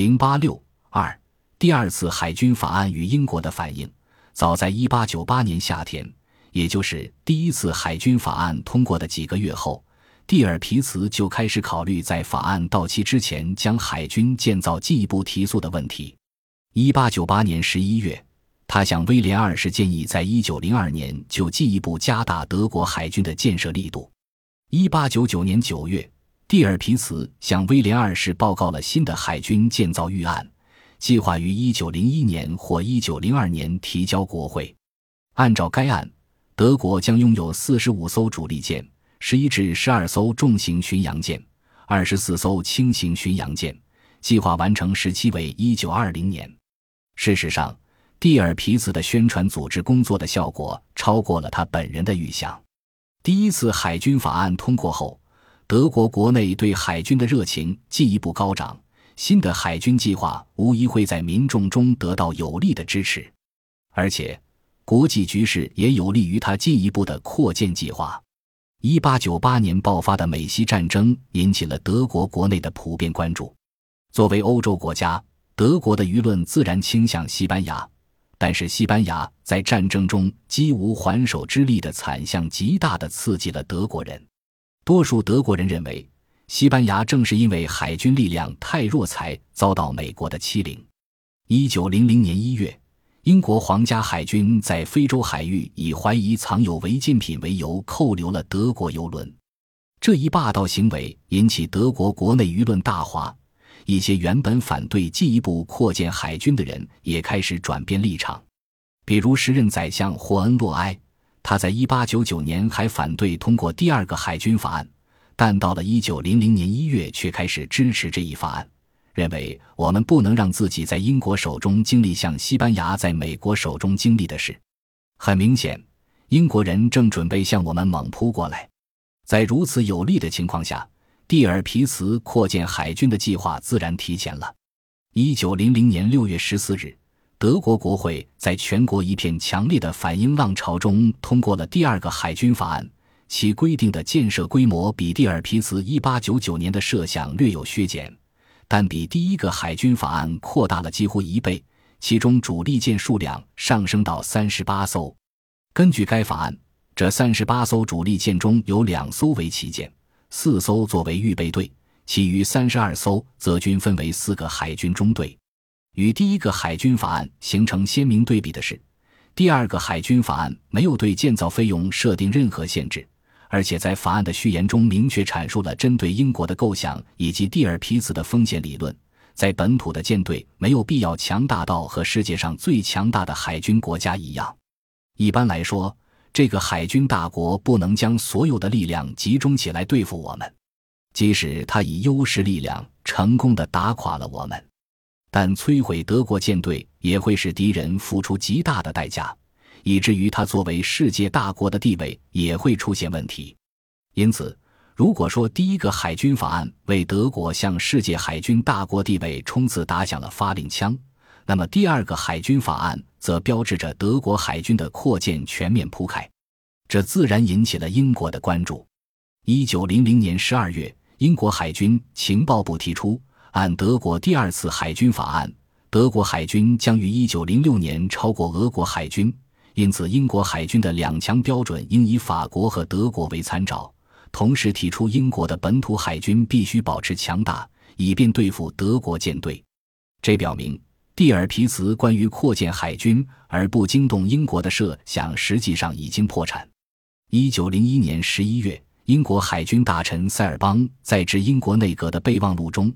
零八六二第二次海军法案与英国的反应，早在一八九八年夏天，也就是第一次海军法案通过的几个月后，蒂尔皮茨就开始考虑在法案到期之前将海军建造进一步提速的问题。一八九八年十一月。他向威廉二世建议，在一九零二年就进一步加大德国海军的建设力度。一八九九年九月，蒂尔皮茨向威廉二世报告了新的海军建造预案，计划于一九零一年或一九零二年提交国会。按照该案，德国将拥有四十五艘主力舰、十一至十二艘重型巡洋舰、二十四艘轻型巡洋舰，计划完成时期为一九二零年。事实上，蒂尔皮茨的宣传组织工作的效果超过了他本人的预想。第一次海军法案通过后，德国国内对海军的热情进一步高涨，新的海军计划无疑会在民众中得到有力的支持，而且国际局势也有利于他进一步的扩建计划。一八九八年爆发的美西战争引起了德国国内的普遍关注。作为欧洲国家，德国的舆论自然倾向西班牙。但是，西班牙在战争中几无还手之力的惨象，极大的刺激了德国人。多数德国人认为，西班牙正是因为海军力量太弱，才遭到美国的欺凌。一九零零年一月，英国皇家海军在非洲海域以怀疑藏有违禁品为由，扣留了德国游轮。这一霸道行为引起德国国内舆论大哗。一些原本反对进一步扩建海军的人也开始转变立场，比如时任宰相霍恩洛埃，他在1899年还反对通过第二个海军法案，但到了1900年1月却开始支持这一法案，认为我们不能让自己在英国手中经历像西班牙在美国手中经历的事。很明显，英国人正准备向我们猛扑过来，在如此有利的情况下。蒂尔皮茨扩建海军的计划自然提前了。一九零零年六月十四日，德国国会在全国一片强烈的反英浪潮中通过了第二个海军法案，其规定的建设规模比蒂尔皮茨一八九九年的设想略有削减，但比第一个海军法案扩大了几乎一倍。其中主力舰数量上升到三十八艘。根据该法案，这三十八艘主力舰中有两艘为旗舰。四艘作为预备队，其余三十二艘则均分为四个海军中队。与第一个海军法案形成鲜明对比的是，第二个海军法案没有对建造费用设定任何限制，而且在法案的序言中明确阐述了针对英国的构想以及蒂尔皮茨的风险理论。在本土的舰队没有必要强大到和世界上最强大的海军国家一样。一般来说。这个海军大国不能将所有的力量集中起来对付我们，即使他以优势力量成功的打垮了我们，但摧毁德国舰队也会使敌人付出极大的代价，以至于他作为世界大国的地位也会出现问题。因此，如果说第一个海军法案为德国向世界海军大国地位冲刺打响了发令枪，那么第二个海军法案。则标志着德国海军的扩建全面铺开，这自然引起了英国的关注。一九零零年十二月，英国海军情报部提出，按德国第二次海军法案，德国海军将于一九零六年超过俄国海军，因此英国海军的两强标准应以法国和德国为参照。同时提出，英国的本土海军必须保持强大，以便对付德国舰队。这表明。蒂尔皮茨关于扩建海军而不惊动英国的设想，实际上已经破产。一九零一年十一月，英国海军大臣塞尔邦在致英国内阁的备忘录中，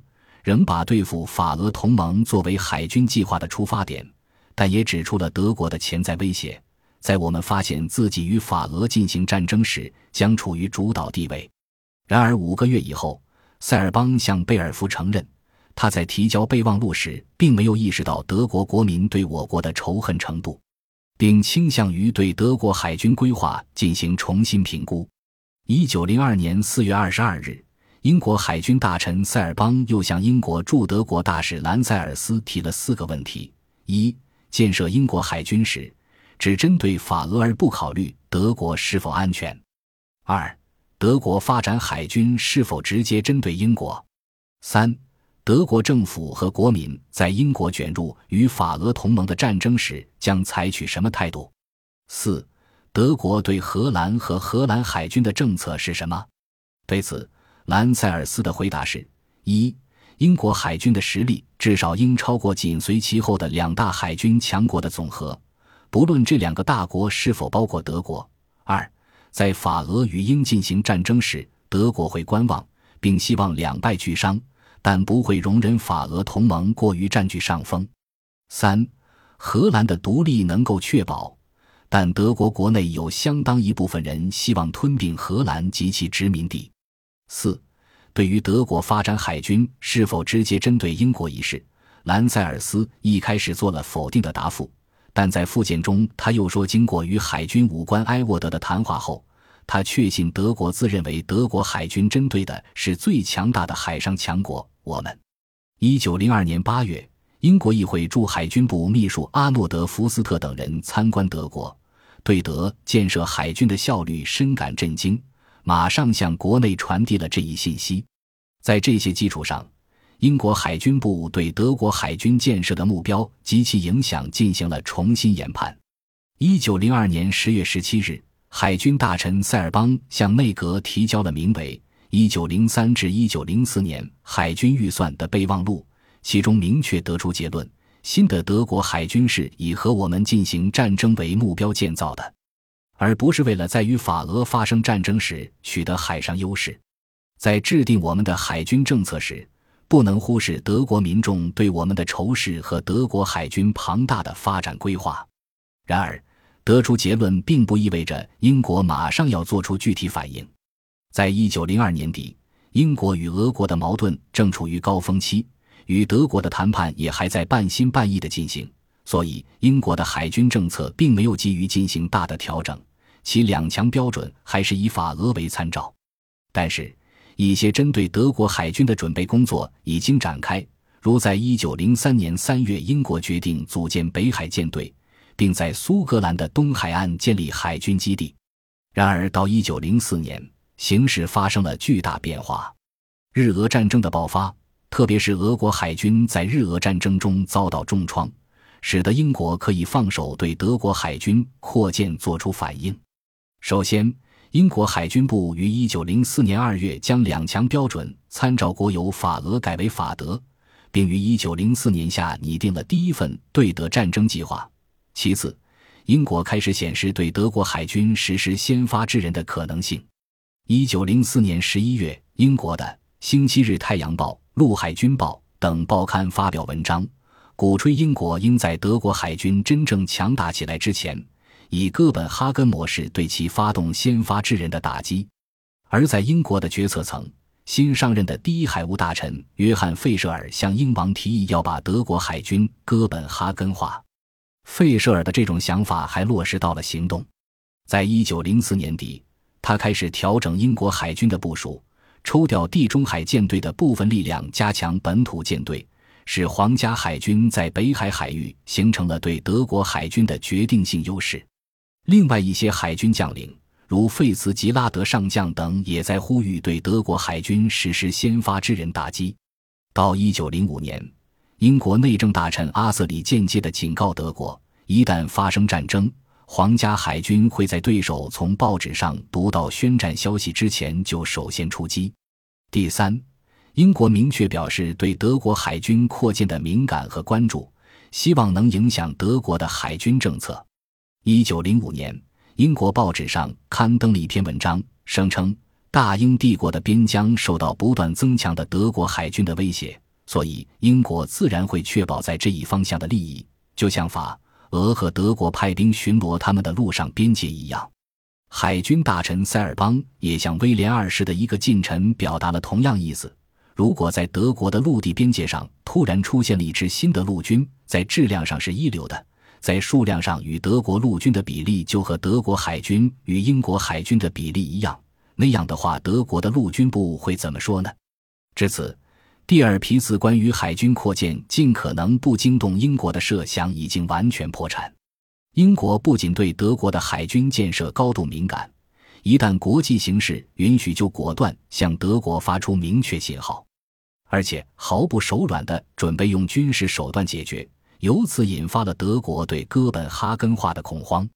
仍把对付法俄同盟作为海军计划的出发点，但也指出了德国的潜在威胁，在我们发现自己与法俄进行战争时，将处于主导地位。然而五个月以后，塞尔邦向贝尔福承认。他在提交备忘录时，并没有意识到德国国民对我国的仇恨程度，并倾向于对德国海军规划进行重新评估。一九零二年四月二十二日，英国海军大臣塞尔邦又向英国驻德国大使兰塞尔斯提了四个问题：一、建设英国海军时，只针对法俄而不考虑德国是否安全；二、德国发展海军是否直接针对英国；三。德国政府和国民在英国卷入与法俄同盟的战争时将采取什么态度？四、德国对荷兰和荷兰海军的政策是什么？对此，兰塞尔斯的回答是：一、英国海军的实力至少应超过紧随其后的两大海军强国的总和，不论这两个大国是否包括德国；二、在法俄与英进行战争时，德国会观望，并希望两败俱伤。但不会容忍法俄同盟过于占据上风。三，荷兰的独立能够确保，但德国国内有相当一部分人希望吞并荷兰及其殖民地。四，对于德国发展海军是否直接针对英国一事，兰塞尔斯一开始做了否定的答复，但在附件中他又说，经过与海军武官埃沃德的谈话后。他确信德国自认为德国海军针对的是最强大的海上强国。我们，一九零二年八月，英国议会驻海军部秘书阿诺德·福斯特等人参观德国，对德建设海军的效率深感震惊，马上向国内传递了这一信息。在这些基础上，英国海军部对德国海军建设的目标及其影响进行了重新研判。一九零二年十月十七日。海军大臣塞尔邦向内阁提交了名为《1903至1904年海军预算》的备忘录，其中明确得出结论：新的德国海军是以和我们进行战争为目标建造的，而不是为了在与法俄发生战争时取得海上优势。在制定我们的海军政策时，不能忽视德国民众对我们的仇视和德国海军庞大的发展规划。然而。得出结论并不意味着英国马上要做出具体反应。在一九零二年底，英国与俄国的矛盾正处于高峰期，与德国的谈判也还在半心半意的进行，所以英国的海军政策并没有急于进行大的调整，其两强标准还是以法俄为参照。但是，一些针对德国海军的准备工作已经展开，如在一九零三年三月，英国决定组建北海舰队。并在苏格兰的东海岸建立海军基地。然而，到一九零四年，形势发生了巨大变化。日俄战争的爆发，特别是俄国海军在日俄战争中遭到重创，使得英国可以放手对德国海军扩建做出反应。首先，英国海军部于一九零四年二月将两强标准参照国有法俄改为法德，并于一九零四年夏拟定了第一份对德战争计划。其次，英国开始显示对德国海军实施先发制人的可能性。一九零四年十一月，英国的《星期日太阳报》《陆海军报》等报刊发表文章，鼓吹英国应在德国海军真正强大起来之前，以哥本哈根模式对其发动先发制人的打击。而在英国的决策层，新上任的第一海务大臣约翰·费舍尔向英王提议要把德国海军哥本哈根化。费舍尔的这种想法还落实到了行动，在一九零四年底，他开始调整英国海军的部署，抽调地中海舰队的部分力量，加强本土舰队，使皇家海军在北海海域形成了对德国海军的决定性优势。另外一些海军将领，如费茨吉拉德上将等，也在呼吁对德国海军实施先发制人打击。到一九零五年。英国内政大臣阿瑟里间接的警告德国：一旦发生战争，皇家海军会在对手从报纸上读到宣战消息之前就首先出击。第三，英国明确表示对德国海军扩建的敏感和关注，希望能影响德国的海军政策。一九零五年，英国报纸上刊登了一篇文章，声称大英帝国的边疆受到不断增强的德国海军的威胁。所以，英国自然会确保在这一方向的利益，就像法、俄和德国派兵巡逻他们的陆上边界一样。海军大臣塞尔邦也向威廉二世的一个近臣表达了同样意思：如果在德国的陆地边界上突然出现了一支新的陆军，在质量上是一流的，在数量上与德国陆军的比例就和德国海军与英国海军的比例一样，那样的话，德国的陆军部会怎么说呢？至此。第二批次关于海军扩建尽可能不惊动英国的设想已经完全破产。英国不仅对德国的海军建设高度敏感，一旦国际形势允许，就果断向德国发出明确信号。而且毫不手软地准备用军事手段解决，由此引发了德国对哥本哈根化的恐慌。